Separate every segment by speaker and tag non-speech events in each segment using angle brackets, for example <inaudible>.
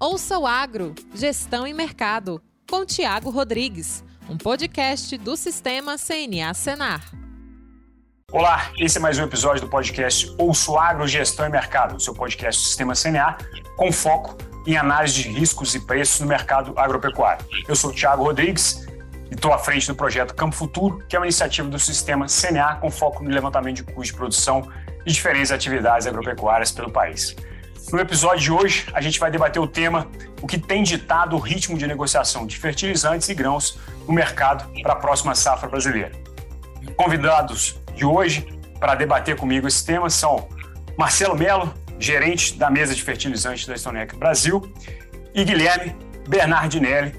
Speaker 1: Ouça o Agro, Gestão e Mercado, com Tiago Rodrigues, um podcast do Sistema CNA Senar.
Speaker 2: Olá, esse é mais um episódio do podcast Ouço Agro, Gestão e Mercado, seu podcast do Sistema CNA, com foco em análise de riscos e preços no mercado agropecuário. Eu sou o Tiago Rodrigues e estou à frente do projeto Campo Futuro, que é uma iniciativa do Sistema CNA com foco no levantamento de custos de produção de diferentes atividades agropecuárias pelo país. No episódio de hoje, a gente vai debater o tema o que tem ditado o ritmo de negociação de fertilizantes e grãos no mercado para a próxima safra brasileira. Convidados de hoje para debater comigo esse tema são Marcelo Melo, gerente da mesa de fertilizantes da Stonec Brasil, e Guilherme Bernardinelli,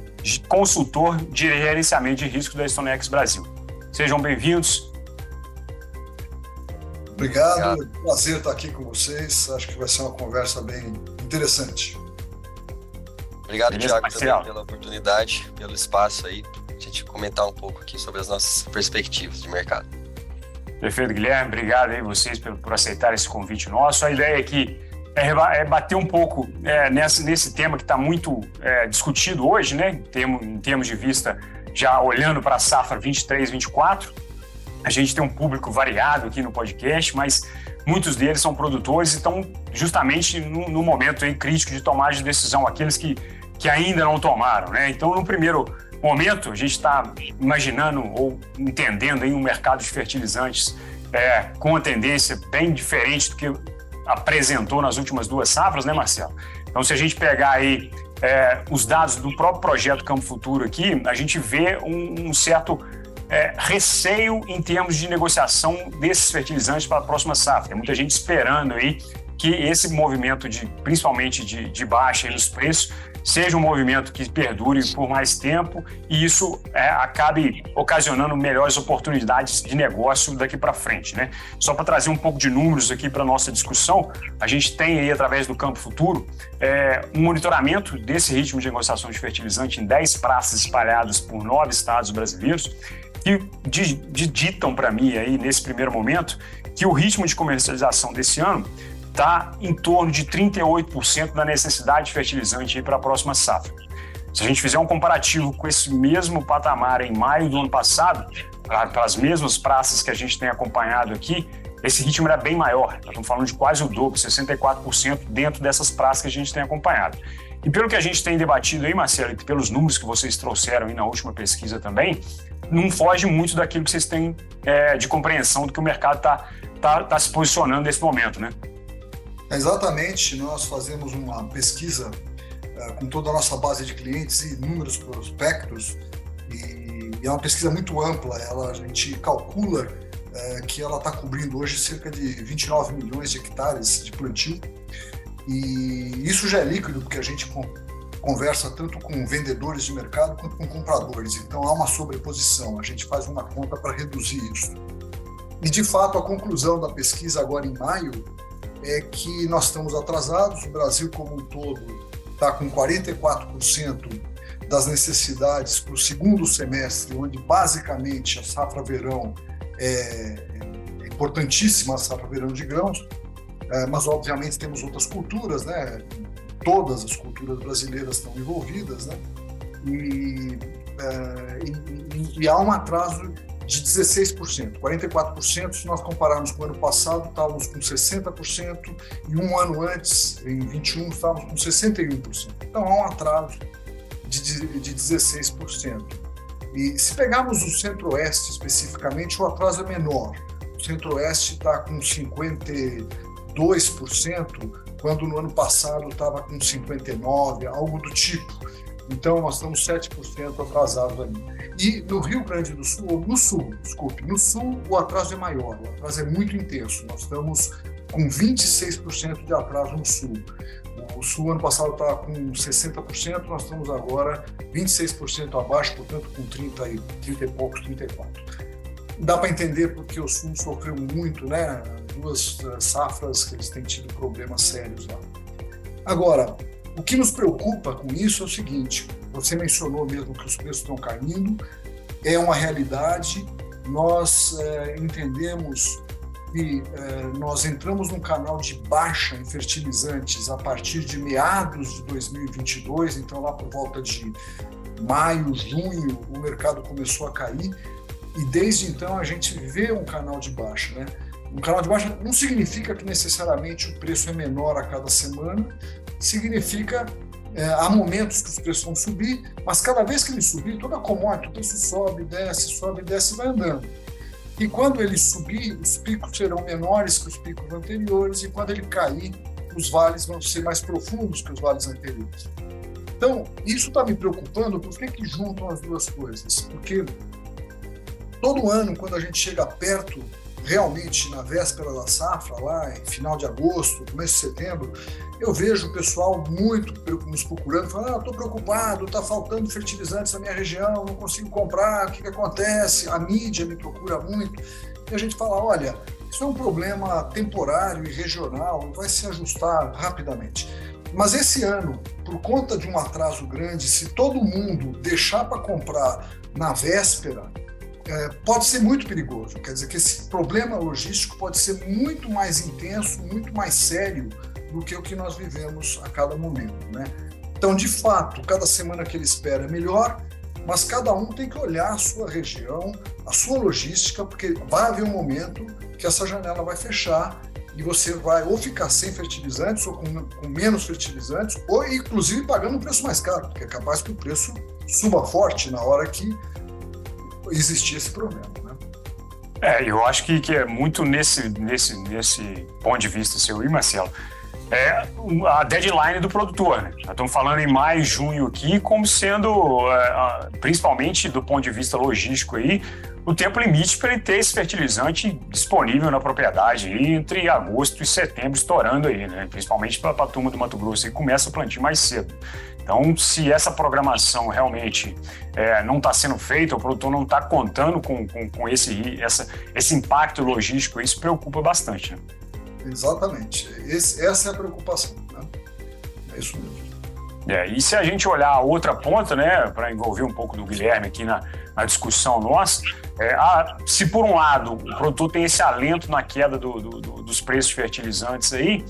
Speaker 2: consultor de gerenciamento de risco da Stonex Brasil. Sejam bem-vindos
Speaker 3: Obrigado. Obrigado. Prazer estar aqui com vocês. Acho que vai ser uma conversa bem interessante.
Speaker 4: Obrigado, Tiago, também pela oportunidade, pelo espaço aí, a gente comentar um pouco aqui sobre as nossas perspectivas de mercado.
Speaker 2: Perfeito, Guilherme. Obrigado aí vocês por, por aceitar esse convite nosso. A ideia aqui é, é bater um pouco é, nesse, nesse tema que está muito é, discutido hoje, né, em termos, em termos de vista, já olhando para a safra 23, 24 a gente tem um público variado aqui no podcast, mas muitos deles são produtores e estão justamente no, no momento aí crítico de tomar de decisão, aqueles que, que ainda não tomaram. Né? Então, no primeiro momento, a gente está imaginando ou entendendo aí um mercado de fertilizantes é, com uma tendência bem diferente do que apresentou nas últimas duas safras, né, Marcelo? Então, se a gente pegar aí é, os dados do próprio projeto Campo Futuro aqui, a gente vê um, um certo é, receio em termos de negociação desses fertilizantes para a próxima safra. Muita gente esperando aí que esse movimento de, principalmente de, de baixa nos preços, seja um movimento que perdure por mais tempo e isso é, acabe ocasionando melhores oportunidades de negócio daqui para frente. Né? Só para trazer um pouco de números aqui para a nossa discussão, a gente tem aí, através do Campo Futuro, é, um monitoramento desse ritmo de negociação de fertilizante em 10 praças espalhadas por nove estados brasileiros que ditam para mim aí nesse primeiro momento que o ritmo de comercialização desse ano está em torno de 38% da necessidade de fertilizante para a próxima safra. Se a gente fizer um comparativo com esse mesmo patamar em maio do ano passado, para as mesmas praças que a gente tem acompanhado aqui, esse ritmo era bem maior. Nós estamos falando de quase o dobro, 64% dentro dessas praças que a gente tem acompanhado. E pelo que a gente tem debatido aí, Marcelo, e pelos números que vocês trouxeram aí na última pesquisa também, não foge muito daquilo que vocês têm é, de compreensão do que o mercado está tá, tá se posicionando nesse momento, né?
Speaker 3: Exatamente, nós fazemos uma pesquisa é, com toda a nossa base de clientes e inúmeros prospectos, e, e é uma pesquisa muito ampla, ela, a gente calcula é, que ela está cobrindo hoje cerca de 29 milhões de hectares de plantio, e isso já é líquido, porque a gente conversa tanto com vendedores de mercado quanto com compradores. Então há uma sobreposição. A gente faz uma conta para reduzir isso. E de fato a conclusão da pesquisa agora em maio é que nós estamos atrasados. O Brasil como um todo está com 44% das necessidades para o segundo semestre, onde basicamente a safra verão é, é importantíssima, a safra verão de grãos. É, mas obviamente temos outras culturas, né? Todas as culturas brasileiras estão envolvidas, né? E, é, e, e, há um atraso de 16%, 44%. Se nós compararmos com o ano passado, estávamos com 60%, e um ano antes, em 21, estávamos com 61%. Então há um atraso de, de 16%. E se pegarmos o Centro-Oeste especificamente, o atraso é menor. O Centro-Oeste está com 52%, quando no ano passado estava com 59, algo do tipo. Então, nós estamos 7% atrasados ali. E no Rio Grande do Sul, no Sul, desculpe, no Sul o atraso é maior, o atraso é muito intenso. Nós estamos com 26% de atraso no Sul. O Sul, ano passado, estava com 60%, nós estamos agora 26% abaixo, portanto, com 30 e, 30 e poucos, 34. Dá para entender porque o Sul sofreu muito, né? Duas eh, safras que eles têm tido problemas sérios lá. Agora, o que nos preocupa com isso é o seguinte: você mencionou mesmo que os preços estão caindo, é uma realidade. Nós é, entendemos que eh, nós entramos num canal de baixa em fertilizantes a partir de meados de 2022, então lá por volta de maio, junho, o mercado começou a cair e desde então a gente vê um canal de baixa, né? Um canal de baixa não significa que necessariamente o preço é menor a cada semana, significa é, há momentos que os preços vão subir, mas cada vez que ele subir, toda a commodity, o preço sobe, desce, sobe, desce e vai andando. E quando ele subir, os picos serão menores que os picos anteriores, e quando ele cair, os vales vão ser mais profundos que os vales anteriores. Então, isso está me preocupando, por que, que juntam as duas coisas? Porque todo ano, quando a gente chega perto realmente na véspera da safra, lá em final de agosto, começo de setembro, eu vejo o pessoal muito nos procurando, falando: ah, estou preocupado, está faltando fertilizantes na minha região, não consigo comprar, o que, que acontece? A mídia me procura muito. E a gente fala: olha, isso é um problema temporário e regional, vai se ajustar rapidamente. Mas esse ano, por conta de um atraso grande, se todo mundo deixar para comprar na véspera, é, pode ser muito perigoso. Quer dizer que esse problema logístico pode ser muito mais intenso, muito mais sério do que o que nós vivemos a cada momento, né? Então, de fato, cada semana que ele espera é melhor, mas cada um tem que olhar a sua região, a sua logística, porque vai haver um momento que essa janela vai fechar e você vai ou ficar sem fertilizantes ou com, com menos fertilizantes, ou inclusive pagando um preço mais caro, porque é capaz que o preço suba forte na hora que existir esse problema. Né?
Speaker 2: É, eu acho que, que é muito nesse, nesse, nesse ponto de vista seu e Marcelo. É a deadline do produtor. Né? Já estamos falando em maio, junho aqui, como sendo, é, principalmente do ponto de vista logístico aí, o tempo limite para ele ter esse fertilizante disponível na propriedade entre agosto e setembro, estourando aí, né? principalmente para a turma do Mato Grosso, que começa o plantio mais cedo. Então, se essa programação realmente é, não está sendo feita, o produtor não está contando com, com, com, esse, essa, esse impacto logístico, isso preocupa bastante. Né?
Speaker 3: Exatamente. Esse, essa é a preocupação. Né? É isso mesmo.
Speaker 2: É, e se a gente olhar a outra ponta, né, para envolver um pouco do Guilherme aqui na, na discussão nossa, é, a, se por um lado o produtor tem esse alento na queda do, do, do, dos preços fertilizantes aí,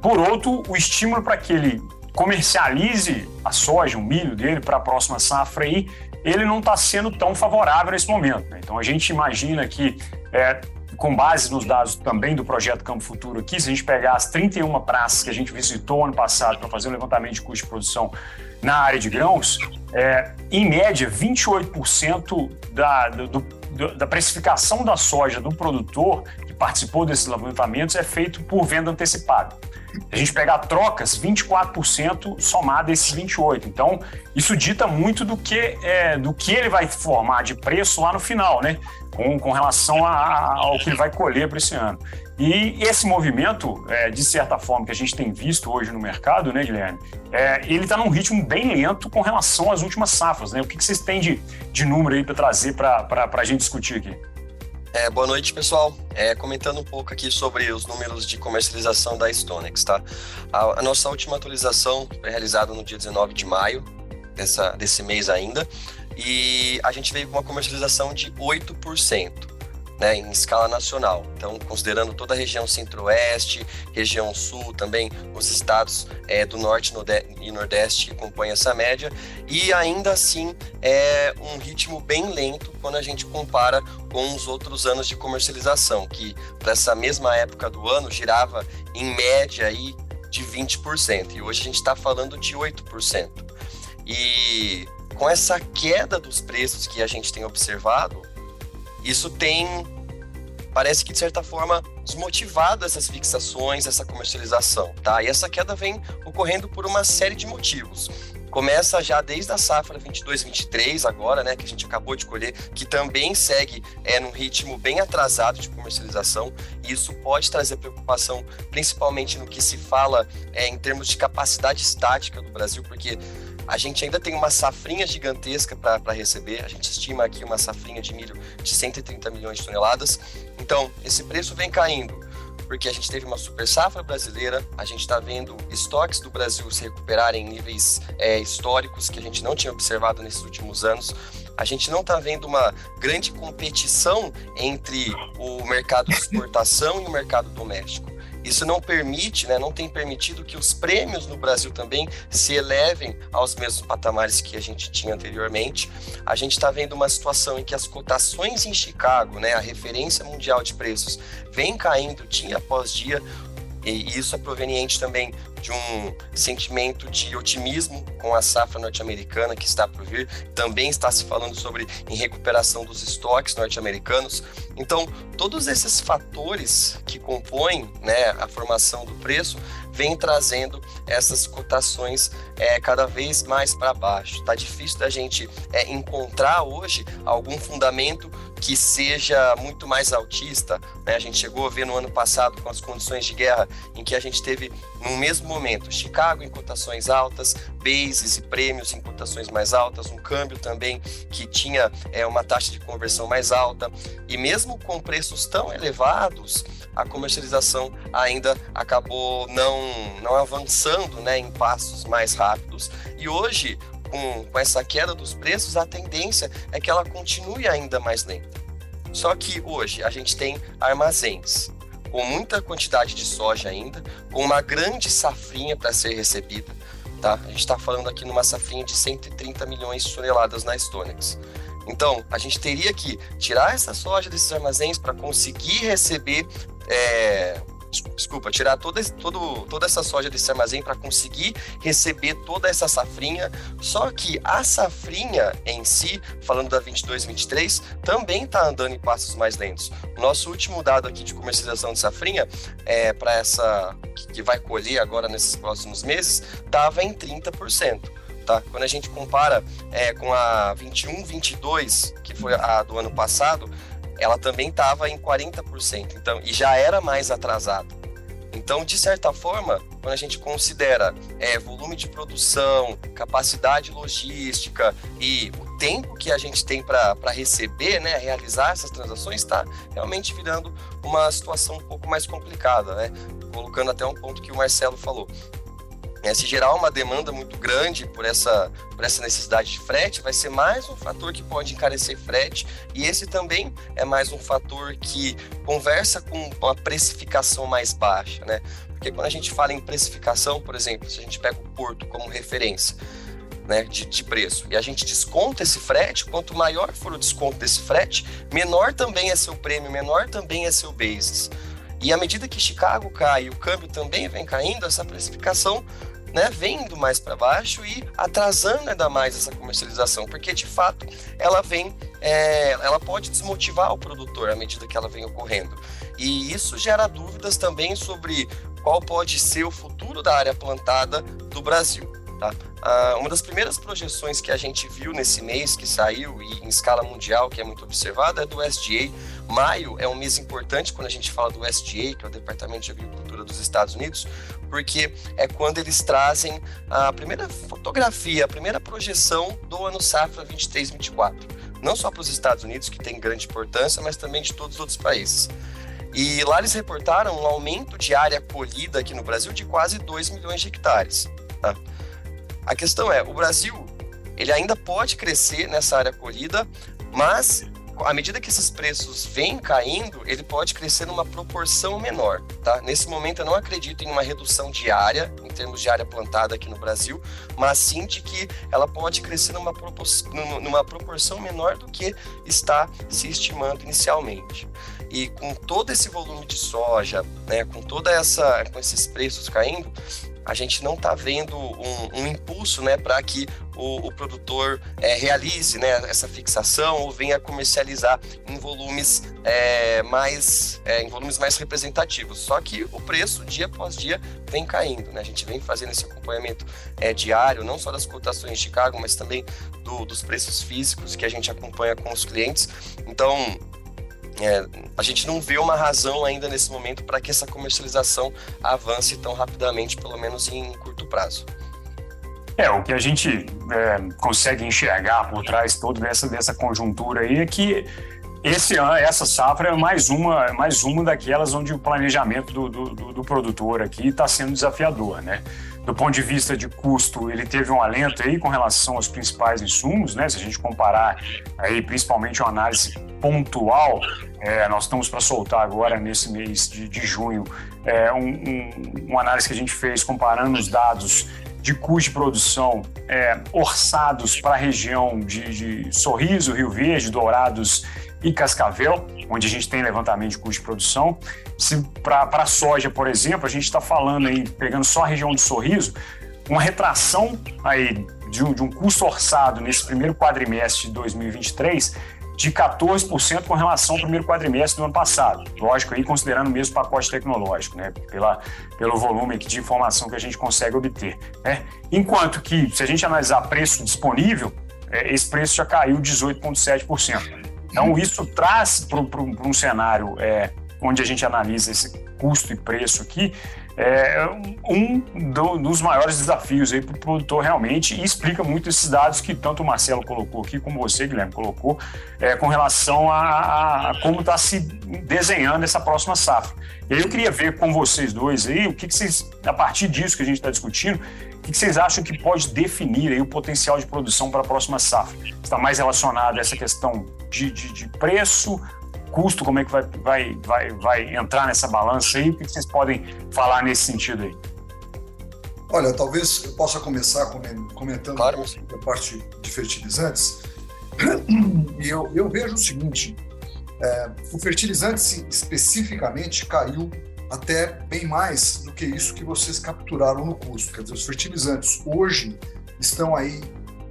Speaker 2: por outro, o estímulo para que ele comercialize a soja, o milho dele para a próxima safra aí, ele não está sendo tão favorável nesse momento. Né? Então a gente imagina que, é, com base nos dados também do projeto Campo Futuro aqui, se a gente pegar as 31 praças que a gente visitou ano passado para fazer um levantamento de custo de produção na área de grãos, é, em média, 28% da, do, do, da precificação da soja do produtor que participou desses levantamentos é feito por venda antecipada a gente pegar trocas, 24% somado a esses 28%. Então, isso dita muito do que, é, do que ele vai formar de preço lá no final, né? Com, com relação a, ao que ele vai colher para esse ano. E esse movimento, é, de certa forma, que a gente tem visto hoje no mercado, né, Guilherme, é, ele está num ritmo bem lento com relação às últimas safras. Né? O que, que vocês têm de, de número aí para trazer para a gente discutir aqui?
Speaker 4: É, boa noite, pessoal. É, comentando um pouco aqui sobre os números de comercialização da Stonex, tá? A, a nossa última atualização foi realizada no dia 19 de maio dessa, desse mês ainda, e a gente veio com uma comercialização de 8% né, em escala nacional. Então, considerando toda a região centro-oeste, região sul, também os estados é, do norte e nordeste que compõem essa média, e ainda assim é um ritmo bem lento quando a gente compara com os outros anos de comercialização, que para essa mesma época do ano girava em média aí de 20%, e hoje a gente está falando de 8%. E com essa queda dos preços que a gente tem observado, isso tem, parece que de certa forma, desmotivado essas fixações, essa comercialização, tá? E essa queda vem ocorrendo por uma série de motivos. Começa já desde a safra 22-23 agora, né, que a gente acabou de colher, que também segue é, num ritmo bem atrasado de comercialização, e isso pode trazer preocupação, principalmente no que se fala é, em termos de capacidade estática do Brasil, porque a gente ainda tem uma safrinha gigantesca para receber. A gente estima aqui uma safrinha de milho de 130 milhões de toneladas. Então, esse preço vem caindo porque a gente teve uma super safra brasileira, a gente está vendo estoques do Brasil se recuperarem em níveis é, históricos que a gente não tinha observado nesses últimos anos. A gente não está vendo uma grande competição entre o mercado de exportação e o mercado doméstico. Isso não permite, né, não tem permitido que os prêmios no Brasil também se elevem aos mesmos patamares que a gente tinha anteriormente. A gente está vendo uma situação em que as cotações em Chicago, né, a referência mundial de preços, vem caindo dia após dia. E isso é proveniente também de um sentimento de otimismo com a safra norte-americana que está por vir. Também está se falando sobre em recuperação dos estoques norte-americanos. Então, todos esses fatores que compõem né, a formação do preço vem trazendo essas cotações é, cada vez mais para baixo. Está difícil da gente é, encontrar hoje algum fundamento que seja muito mais altista. Né? A gente chegou a ver no ano passado, com as condições de guerra, em que a gente teve, no mesmo momento, Chicago em cotações altas, bases e prêmios em cotações mais altas, um câmbio também que tinha é, uma taxa de conversão mais alta, e mesmo com preços tão elevados, a comercialização ainda acabou não, não avançando né, em passos mais rápidos. E hoje, com, com essa queda dos preços, a tendência é que ela continue ainda mais lenta. Só que hoje a gente tem armazéns com muita quantidade de soja ainda, com uma grande safrinha para ser recebida. Tá? A gente está falando aqui numa safrinha de 130 milhões de toneladas na Stonex. Então, a gente teria que tirar essa soja desses armazéns para conseguir receber é, desculpa, tirar toda, todo, toda essa soja desse armazém para conseguir receber toda essa safrinha. Só que a safrinha em si, falando da 22 23, também está andando em passos mais lentos. Nosso último dado aqui de comercialização de safrinha é para essa que vai colher agora nesses próximos meses, estava em 30%. Tá? Quando a gente compara é, com a 21, 22, que foi a do ano passado, ela também estava em 40%, então, e já era mais atrasado. Então, de certa forma, quando a gente considera é, volume de produção, capacidade logística e o tempo que a gente tem para receber, né, realizar essas transações, está realmente virando uma situação um pouco mais complicada, né? Colocando até um ponto que o Marcelo falou. É, se gerar uma demanda muito grande por essa, por essa necessidade de frete, vai ser mais um fator que pode encarecer frete, e esse também é mais um fator que conversa com uma precificação mais baixa, né? Porque quando a gente fala em precificação, por exemplo, se a gente pega o porto como referência, né, de, de, preço. E a gente desconta esse frete, quanto maior for o desconto desse frete, menor também é seu prêmio, menor também é seu basis. E à medida que Chicago cai e o câmbio também vem caindo, essa precificação né, vem indo mais para baixo e atrasando ainda mais essa comercialização, porque de fato ela vem, é, ela pode desmotivar o produtor à medida que ela vem ocorrendo. E isso gera dúvidas também sobre qual pode ser o futuro da área plantada do Brasil. Tá? Ah, uma das primeiras projeções que a gente viu nesse mês que saiu e em escala mundial, que é muito observada, é do SDA. Maio é um mês importante quando a gente fala do SDA, que é o Departamento de Agricultura dos Estados Unidos, porque é quando eles trazem a primeira fotografia, a primeira projeção do ano safra 23-24. Não só para os Estados Unidos, que tem grande importância, mas também de todos os outros países. E lá eles reportaram um aumento de área colhida aqui no Brasil de quase 2 milhões de hectares. Tá? A questão é, o Brasil, ele ainda pode crescer nessa área colhida, mas à medida que esses preços vêm caindo, ele pode crescer numa proporção menor, tá? Nesse momento eu não acredito em uma redução diária, em termos de área plantada aqui no Brasil, mas sim de que ela pode crescer numa, propor numa proporção menor do que está se estimando inicialmente. E com todo esse volume de soja, né, com toda essa, com esses preços caindo, a gente não está vendo um, um, impulso né, para que o, o produtor é, realize né, essa fixação ou venha comercializar em volumes é, mais é, em volumes mais representativos. Só que o preço dia após dia vem caindo. Né? A gente vem fazendo esse acompanhamento é, diário, não só das cotações de Chicago, mas também do, dos preços físicos que a gente acompanha com os clientes. Então é, a gente não vê uma razão ainda nesse momento para que essa comercialização avance tão rapidamente, pelo menos em curto prazo.
Speaker 2: É, o que a gente é, consegue enxergar por trás toda dessa, dessa conjuntura aí é que esse ano, essa safra é mais uma, mais uma daquelas onde o planejamento do, do, do produtor aqui está sendo desafiador, né? Do ponto de vista de custo, ele teve um alento aí com relação aos principais insumos, né? Se a gente comparar aí principalmente uma análise pontual, é, nós estamos para soltar agora nesse mês de, de junho é, um, um, uma análise que a gente fez comparando os dados de custo de produção é, orçados para a região de, de Sorriso, Rio Verde, Dourados e Cascavel, onde a gente tem levantamento de custo de produção. Para a soja, por exemplo, a gente está falando aí, pegando só a região do Sorriso, uma retração aí de um, de um custo orçado nesse primeiro quadrimestre de 2023 de 14% com relação ao primeiro quadrimestre do ano passado. Lógico, aí considerando o mesmo pacote tecnológico, né? Pela, pelo volume de informação que a gente consegue obter. Né? Enquanto que, se a gente analisar preço disponível, é, esse preço já caiu 18,7%. Então, isso traz para um cenário é, onde a gente analisa esse custo e preço aqui, é um do, dos maiores desafios para o produtor realmente e explica muito esses dados que tanto o Marcelo colocou aqui, como você, Guilherme, colocou, é, com relação a, a como está se desenhando essa próxima safra. E aí eu queria ver com vocês dois aí, o que, que vocês, a partir disso que a gente está discutindo, o que, que vocês acham que pode definir aí o potencial de produção para a próxima safra? Está mais relacionado a essa questão de, de, de preço, custo, como é que vai, vai, vai, vai entrar nessa balança aí? O que vocês podem falar nesse sentido aí?
Speaker 3: Olha, talvez eu possa começar comentando claro. a parte de fertilizantes. E eu, eu vejo o seguinte: é, o fertilizante especificamente caiu até bem mais do que isso que vocês capturaram no custo. Quer dizer, os fertilizantes hoje estão aí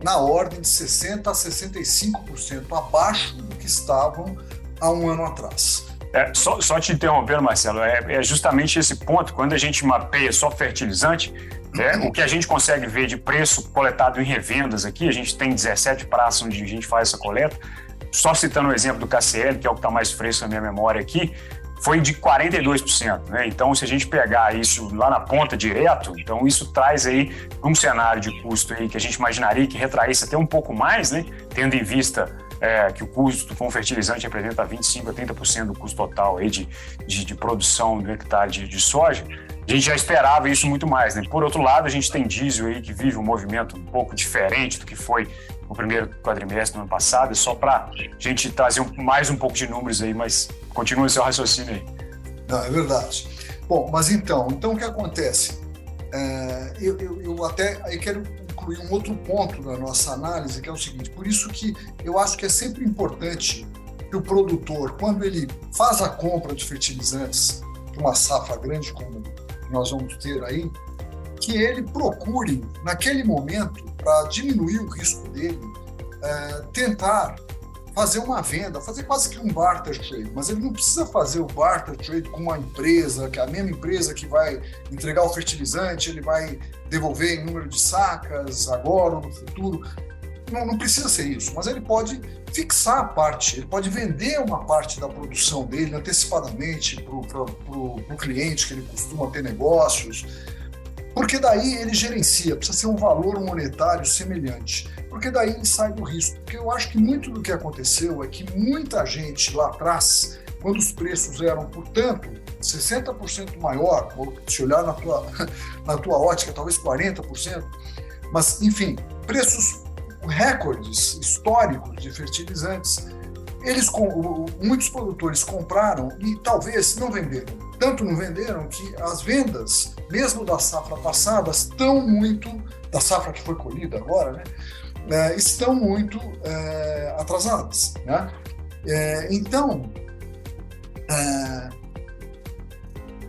Speaker 3: na ordem de 60% a 65% abaixo do que estavam há um ano atrás.
Speaker 2: É, só, só, te interrompendo, Marcelo, é, é, justamente esse ponto, quando a gente mapeia só fertilizante, é, o que a gente consegue ver de preço coletado em revendas aqui, a gente tem 17 praças onde a gente faz essa coleta, só citando o exemplo do KCL, que é o que está mais fresco na minha memória aqui, foi de 42%. Né? Então, se a gente pegar isso lá na ponta direto, então isso traz aí um cenário de custo aí que a gente imaginaria que retraísse até um pouco mais, né? tendo em vista é, que o custo com fertilizante representa 25% a 30% do custo total aí de, de, de, produção do hectare de, de soja, a gente já esperava isso muito mais. Né? Por outro lado, a gente tem diesel aí que vive um movimento um pouco diferente do que foi no primeiro quadrimestre do ano passado, só para a gente trazer um, mais um pouco de números aí, mas continua o seu raciocínio aí.
Speaker 3: Não, é verdade. Bom, mas então, então o que acontece? É, eu, eu, eu, até eu quero incluir um outro ponto da nossa análise, que é o seguinte: por isso que eu acho que é sempre importante que o produtor, quando ele faz a compra de fertilizantes de uma safra grande como nós vamos ter aí, que ele procure, naquele momento, para diminuir o risco dele, é, tentar fazer uma venda, fazer quase que um barter trade, mas ele não precisa fazer o barter trade com uma empresa, que é a mesma empresa que vai entregar o fertilizante, ele vai devolver em número de sacas agora ou no futuro. Não, não precisa ser isso, mas ele pode fixar a parte, ele pode vender uma parte da produção dele antecipadamente para o cliente que ele costuma ter negócios, porque daí ele gerencia, precisa ser um valor monetário semelhante, porque daí ele sai do risco. Porque eu acho que muito do que aconteceu é que muita gente lá atrás, quando os preços eram, portanto, 60% maior, ou se olhar na tua, <laughs> na tua ótica, talvez 40%, mas, enfim, preços recordes históricos de fertilizantes, eles muitos produtores compraram e talvez não venderam. Tanto não venderam que as vendas, mesmo da safra passada, estão muito da safra que foi colhida agora, né, é, estão muito é, atrasadas, né? É, então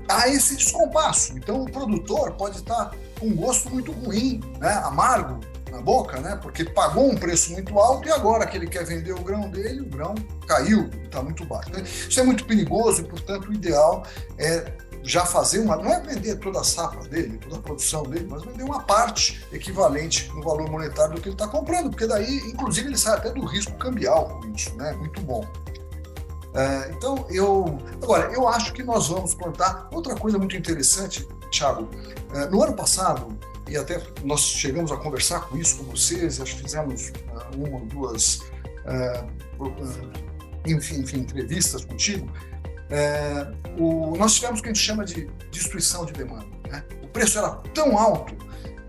Speaker 3: há esse descompasso. Então o produtor pode estar com um gosto muito ruim, né, amargo na boca, né? Porque pagou um preço muito alto e agora que ele quer vender o grão dele, o grão caiu, está muito baixo. Né? Isso é muito perigoso e, portanto, o ideal é já fazer uma. Não é vender toda a safra dele, toda a produção dele, mas vender uma parte equivalente no valor monetário do que ele está comprando, porque daí, inclusive, ele sai até do risco cambial com isso, né? Muito bom. É, então, eu. Agora, eu acho que nós vamos plantar. Outra coisa muito interessante, Thiago, é, no ano passado, e até nós chegamos a conversar com isso com vocês, acho que fizemos uh, uma ou duas, uh, uh, enfim, enfim, entrevistas contigo. o, nós tivemos o que a gente chama de destruição de demanda. Né? O preço era tão alto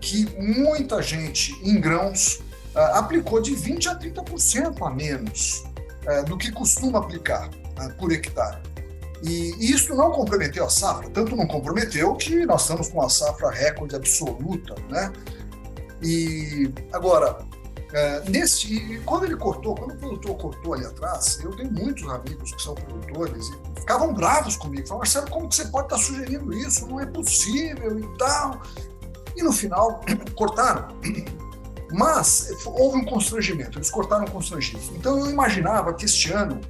Speaker 3: que muita gente em grãos aplicou de 20% a 30% a menos do que costuma aplicar por hectare. E isso não comprometeu a safra, tanto não comprometeu que nós estamos com uma safra recorde absoluta, né? E agora, é, nesse, quando ele cortou, quando o produtor cortou ali atrás, eu tenho muitos amigos que são produtores e ficavam bravos comigo. Falavam, Marcelo, como que você pode estar sugerindo isso? Não é possível e tal. E no final, <clears throat> cortaram. Mas houve um constrangimento, eles cortaram constrangidos. Então eu imaginava que este ano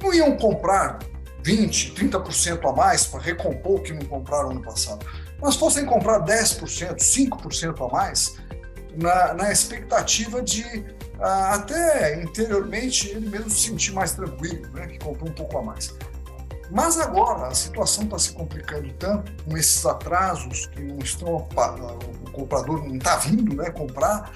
Speaker 3: não iam comprar 20%, 30% a mais para recompor o que não compraram ano passado, mas fossem comprar 10%, 5% a mais, na, na expectativa de uh, até interiormente ele mesmo se sentir mais tranquilo, né, que comprou um pouco a mais. Mas agora a situação está se complicando tanto com esses atrasos que não estão o comprador não está vindo, né, comprar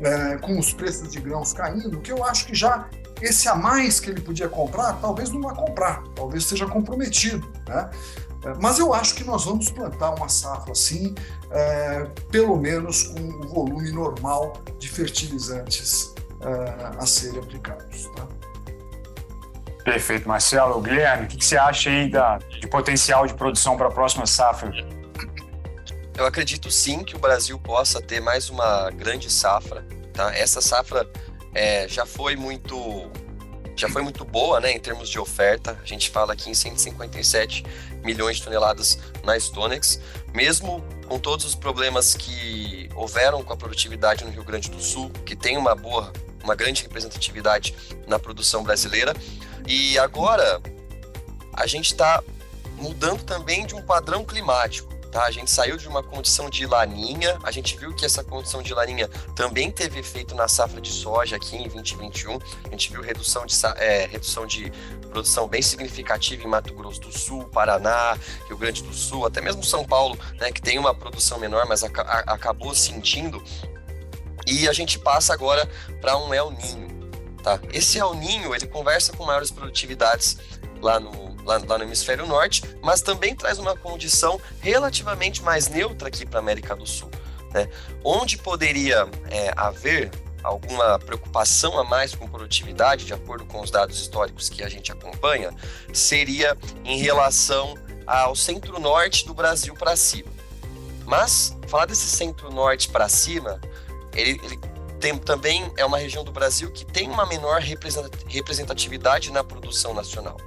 Speaker 3: é, com os preços de grãos caindo, que eu acho que já esse a mais que ele podia comprar, talvez não vá comprar, talvez esteja comprometido, né? É, mas eu acho que nós vamos plantar uma safra assim, é, pelo menos com o volume normal de fertilizantes é, a serem aplicados. Tá?
Speaker 2: Perfeito, Marcelo. Guilherme, o que, que você acha aí da, de potencial de produção para a próxima safra?
Speaker 4: Eu acredito sim que o Brasil possa ter mais uma grande safra. Tá? Essa safra é, já foi muito já foi muito boa, né, em termos de oferta. A gente fala aqui em 157 milhões de toneladas na Stonex, mesmo com todos os problemas que houveram com a produtividade no Rio Grande do Sul, que tem uma boa, uma grande representatividade na produção brasileira. E agora a gente está mudando também de um padrão climático. Tá? A gente saiu de uma condição de laninha, a gente viu que essa condição de laninha também teve efeito na safra de soja aqui em 2021. A gente viu redução de, é, redução de produção bem significativa em Mato Grosso do Sul, Paraná, Rio Grande do Sul, até mesmo São Paulo, né, que tem uma produção menor, mas ac acabou sentindo. E a gente passa agora para um El Ninho. Tá? Esse El Ninho ele conversa com maiores produtividades lá no lá, lá no hemisfério norte, mas também traz uma condição relativamente mais neutra aqui para a América do Sul. Né? Onde poderia é, haver alguma preocupação a mais com produtividade, de acordo com os dados históricos que a gente acompanha, seria em relação ao centro-norte do Brasil para cima. Mas falar desse centro-norte para cima, ele, ele tem, também é uma região do Brasil que tem uma menor representatividade na produção nacional.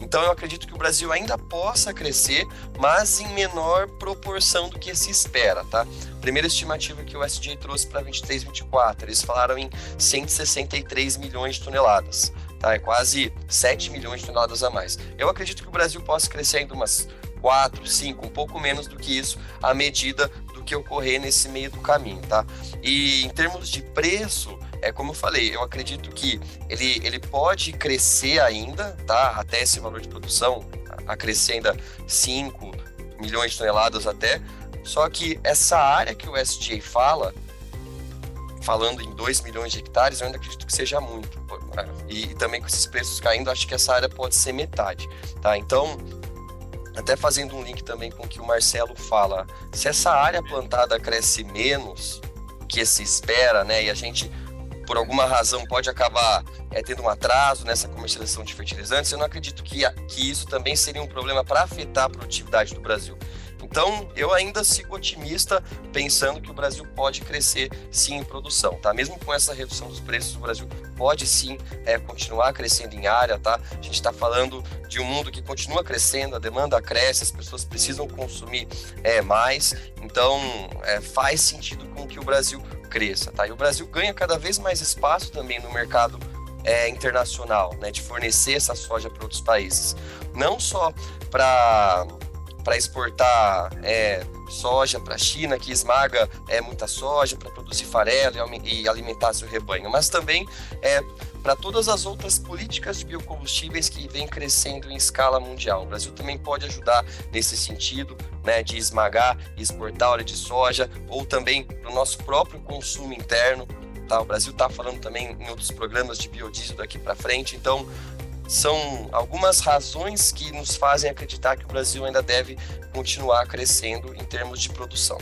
Speaker 4: Então eu acredito que o Brasil ainda possa crescer, mas em menor proporção do que se espera, tá? Primeira estimativa que o SDA trouxe para 23, 24, eles falaram em 163 milhões de toneladas. Tá, é quase 7 milhões de toneladas a mais. Eu acredito que o Brasil possa crescer ainda umas 4, 5, um pouco menos do que isso, à medida que ocorrer nesse meio do caminho, tá? E em termos de preço, é como eu falei, eu acredito que ele, ele pode crescer ainda, tá? Até esse valor de produção, a crescer ainda 5 milhões de toneladas até. Só que essa área que o SJ fala, falando em 2 milhões de hectares, eu ainda acredito que seja muito. E, e também com esses preços caindo, acho que essa área pode ser metade, tá? Então, até fazendo um link também com o que o Marcelo fala, se essa área plantada cresce menos do que se espera, né, e a gente por alguma razão pode acabar é, tendo um atraso nessa comercialização de fertilizantes, eu não acredito que, que isso também seria um problema para afetar a produtividade do Brasil. Então, eu ainda sigo otimista, pensando que o Brasil pode crescer sim em produção, tá? Mesmo com essa redução dos preços, o Brasil pode sim é, continuar crescendo em área, tá? A gente está falando de um mundo que continua crescendo, a demanda cresce, as pessoas precisam consumir é, mais, então é, faz sentido com que o Brasil cresça, tá? E o Brasil ganha cada vez mais espaço também no mercado é, internacional, né? De fornecer essa soja para outros países, não só para para exportar é, soja para a China, que esmaga é, muita soja para produzir farelo e, e, alimentar seu rebanho, mas também é, para todas as outras políticas de biocombustíveis que vêm crescendo em escala mundial. O Brasil também pode ajudar nesse sentido, né, de esmagar e exportar óleo de soja, ou também para o nosso próprio consumo interno. Tá? O Brasil está falando também em outros programas de biodiesel daqui para frente, então são algumas razões que nos fazem acreditar que o Brasil ainda deve continuar crescendo em termos de produção.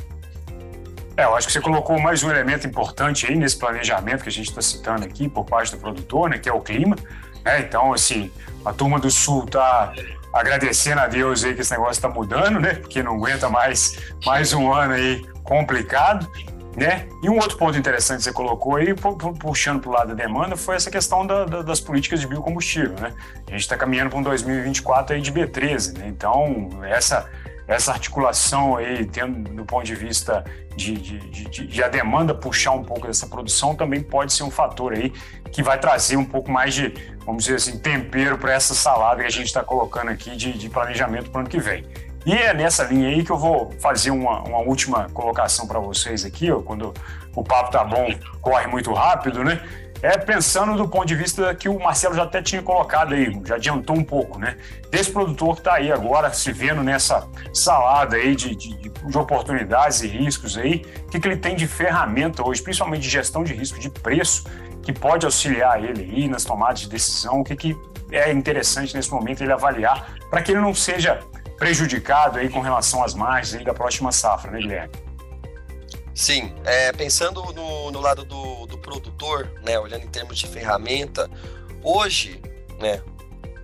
Speaker 2: É, eu acho que você colocou mais um elemento importante aí nesse planejamento que a gente está citando aqui por parte do produtor, né, que é o clima. Né? Então, assim, a turma do Sul está agradecendo a Deus aí que esse negócio está mudando, né? Porque não aguenta mais, mais um ano aí complicado. Né? E um outro ponto interessante que você colocou aí, puxando para o lado da demanda, foi essa questão da, da, das políticas de biocombustível. Né? A gente está caminhando para um 2024 aí de B13, né? então essa, essa articulação aí, tendo do ponto de vista de, de, de, de, a demanda puxar um pouco dessa produção, também pode ser um fator aí que vai trazer um pouco mais de, vamos dizer assim, tempero para essa salada que a gente está colocando aqui de, de planejamento para o ano que vem. E é nessa linha aí que eu vou fazer uma, uma última colocação para vocês aqui, ó, quando o papo tá bom, corre muito rápido, né? É pensando do ponto de vista que o Marcelo já até tinha colocado aí, já adiantou um pouco, né? Desse produtor que está aí agora se vendo nessa salada aí de, de, de oportunidades e riscos aí, o que, que ele tem de ferramenta hoje, principalmente de gestão de risco de preço, que pode auxiliar ele aí nas tomadas de decisão, o que, que é interessante nesse momento ele avaliar, para que ele não seja prejudicado aí com relação às margens aí da próxima safra, né, Guilherme?
Speaker 4: Sim, é, pensando no, no lado do, do produtor, né, olhando em termos de ferramenta, hoje, né,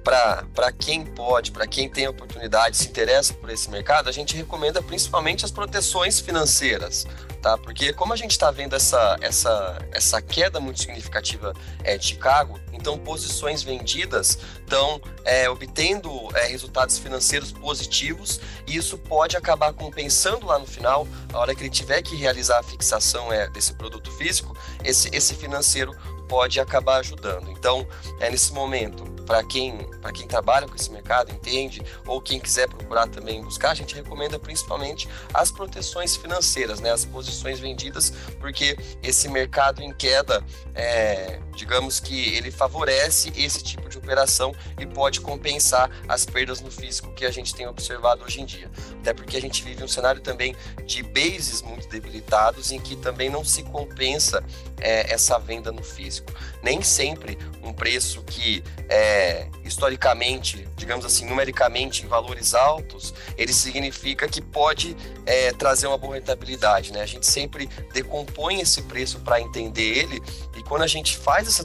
Speaker 4: para quem pode, para quem tem oportunidade, se interessa por esse mercado, a gente recomenda principalmente as proteções financeiras, tá? Porque como a gente está vendo essa, essa, essa queda muito significativa é, de Chicago, então posições vendidas estão é, obtendo é, resultados financeiros positivos e isso pode acabar compensando lá no final, a hora que ele tiver que realizar a fixação é, desse produto físico, esse, esse financeiro pode acabar ajudando. Então, é nesse momento, para quem, quem trabalha com esse mercado, entende, ou quem quiser procurar também buscar, a gente recomenda principalmente as proteções financeiras, né, as posições vendidas, porque esse mercado em queda, é, digamos que ele favorece esse tipo de operação e pode compensar as perdas no físico que a gente tem observado hoje em dia. Até porque a gente vive um cenário também de bases muito debilitados em que também não se compensa é, essa venda no físico. Nem sempre um preço que é, historicamente, digamos assim, numericamente em valores altos, ele significa que pode é, trazer uma boa rentabilidade. Né? A gente sempre decompõe esse preço para entender ele e quando a gente faz essa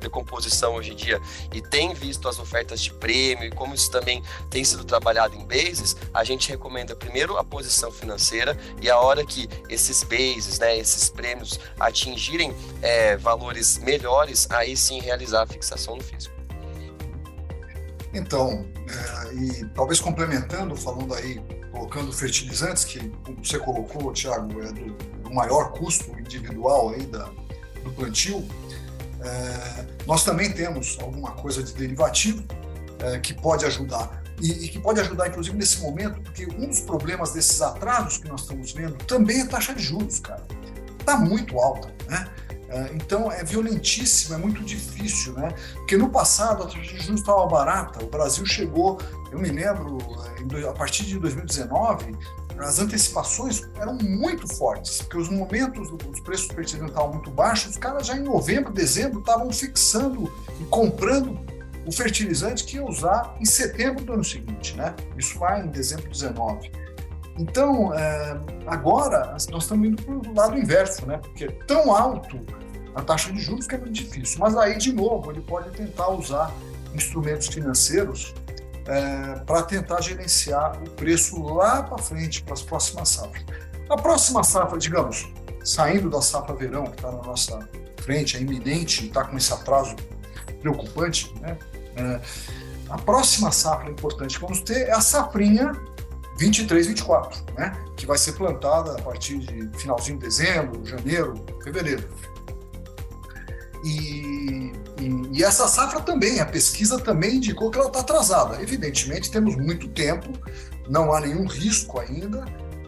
Speaker 4: decomposição hoje em dia e tem visto as ofertas de prêmio e como isso também tem sido trabalhado em bases, a gente recomenda primeiro a posição financeira e a hora que esses bases, né, esses prêmios atingirem é, valores melhores, aí sim realizar a fixação no físico.
Speaker 3: Então, é, e talvez complementando, falando aí, colocando fertilizantes, que como você colocou, Thiago, é do, do maior custo individual aí da, do plantio, é, nós também temos alguma coisa de derivativo é, que pode ajudar. E, e, que pode ajudar, inclusive, nesse momento, porque um dos problemas desses atrasos que nós estamos vendo também é a taxa de juros, cara. Está muito alta, né? É, então é violentíssimo, é muito difícil, né? Porque no passado a taxa de juros estava barata, o Brasil chegou, eu me lembro, a partir de 2019, as antecipações eram muito fortes, porque os momentos dos preços fertilizantes estavam muito baixos, os caras já em novembro, dezembro estavam fixando e comprando o fertilizante que ia usar em setembro do ano seguinte, né? Isso vai em dezembro de 19. Então, é, agora nós estamos indo para o lado inverso, né? Porque é tão alto a taxa de juros que é muito difícil. Mas aí, de novo, ele pode tentar usar instrumentos financeiros é, para tentar gerenciar o preço lá para frente, para as próximas safras. A próxima safra, digamos, saindo da safra verão, que está na nossa frente, é iminente, está com esse atraso preocupante, né? É, a próxima safra importante que vamos ter é a safrinha 23, 24, né? que vai ser plantada a partir de finalzinho de dezembro, janeiro, fevereiro. E, e, e, essa safra também, a pesquisa também indicou que ela está atrasada. Evidentemente, temos muito tempo, não há nenhum risco ainda,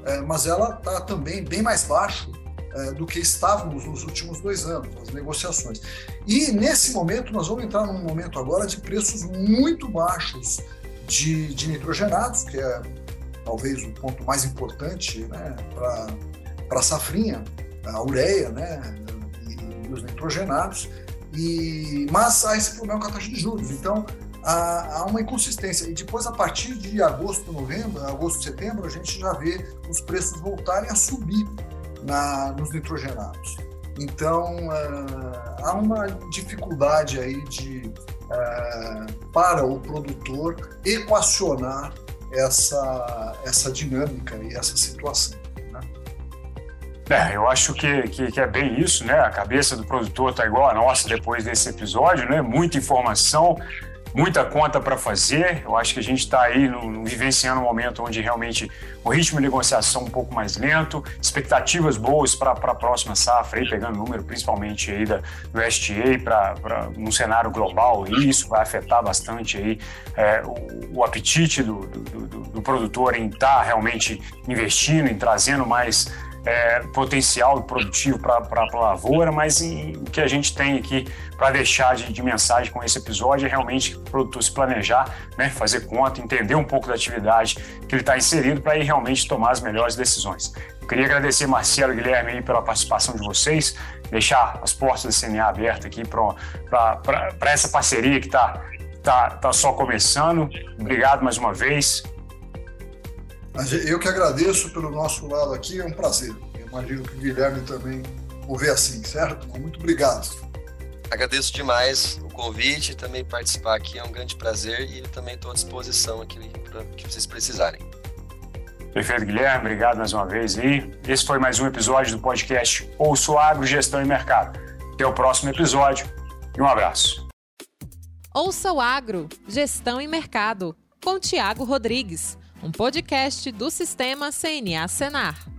Speaker 3: é, mas ela está também bem mais baixo é, do que estávamos nos últimos dois anos, as negociações. E nesse momento, nós vamos entrar num momento agora de preços muito baixos de, de nitrogenados, que é talvez o ponto mais importante né, para a safrinha, a ureia, né, nitrogenados, e, mas há esse problema com a taxa de juros. Então, há, há uma inconsistência. E depois, a partir de agosto, novembro, agosto, setembro, a gente já vê os preços voltarem a subir. na, nos nitrogenados. Então, uh, há uma dificuldade aí de, uh, para o produtor equacionar essa, essa dinâmica e essa situação.
Speaker 2: É, eu acho que, que, que, é bem isso, né? A cabeça do produtor está igual a nossa depois desse episódio, né? Muita informação, muita conta para fazer. Eu acho que a gente está aí no, no, vivenciando um momento onde realmente o ritmo de negociação é um pouco mais lento, expectativas boas para a próxima safra, aí, pegando número principalmente aí da, do STA para um cenário global, e isso vai afetar bastante aí é, o, o, apetite do, do, do, do produtor em estar tá realmente investindo, em trazendo mais é, potencial produtivo para a lavoura, mas o que a gente tem aqui para deixar de, de, mensagem com esse episódio é realmente o produtor se planejar, né, fazer conta, entender um pouco da atividade que ele está inserido para ir realmente tomar as melhores decisões. Eu queria agradecer Marcelo e Guilherme pela participação de vocês, deixar as portas da CNA abertas aqui para essa parceria que está tá, tá só começando. Obrigado mais uma vez.
Speaker 3: Eu que agradeço pelo nosso lado aqui, é um prazer. Eu imagino que o Guilherme também o vê assim, certo? Muito obrigado.
Speaker 4: Agradeço demais o convite, também participar aqui é um grande prazer e também estou à disposição aqui para o que vocês precisarem.
Speaker 2: Perfeito, Guilherme. Obrigado mais uma vez aí. Esse foi mais um episódio do podcast Ouço Agro, Gestão e Mercado. Até o próximo episódio e um abraço.
Speaker 1: Ouça o Agro, Gestão e Mercado, com Tiago Rodrigues um podcast do Sistema CNA Senar.